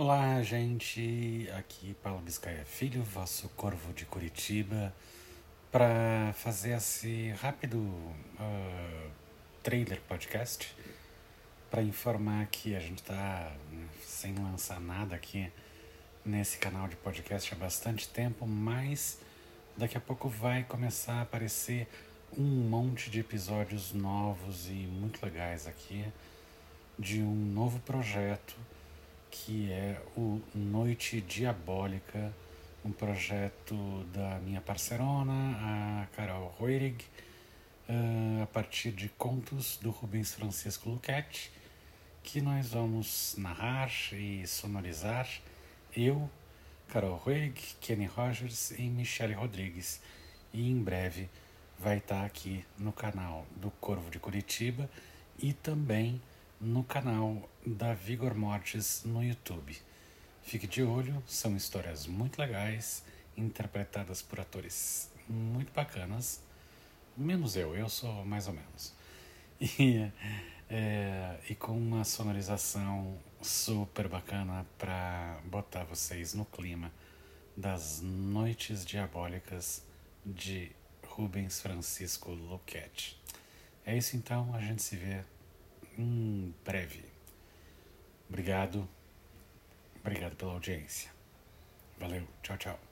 Olá, gente. Aqui Paulo Biscaia Filho, vosso corvo de Curitiba, para fazer esse rápido uh, trailer podcast para informar que a gente está né, sem lançar nada aqui nesse canal de podcast há bastante tempo, mas daqui a pouco vai começar a aparecer um monte de episódios novos e muito legais aqui de um novo projeto que é o Noite Diabólica, um projeto da minha parcerona, a Carol Roerig, uh, a partir de contos do Rubens Francisco Luquete, que nós vamos narrar e sonorizar eu, Carol Roerig, Kenny Rogers e Michele Rodrigues. E em breve vai estar aqui no canal do Corvo de Curitiba e também no canal da Vigor Mortis no YouTube. Fique de olho, são histórias muito legais, interpretadas por atores muito bacanas, menos eu, eu sou mais ou menos. E, é, e com uma sonorização super bacana para botar vocês no clima das noites diabólicas de Rubens Francisco Luquete. É isso então, a gente se vê em breve. Obrigado. Obrigado pela audiência. Valeu. Tchau, tchau.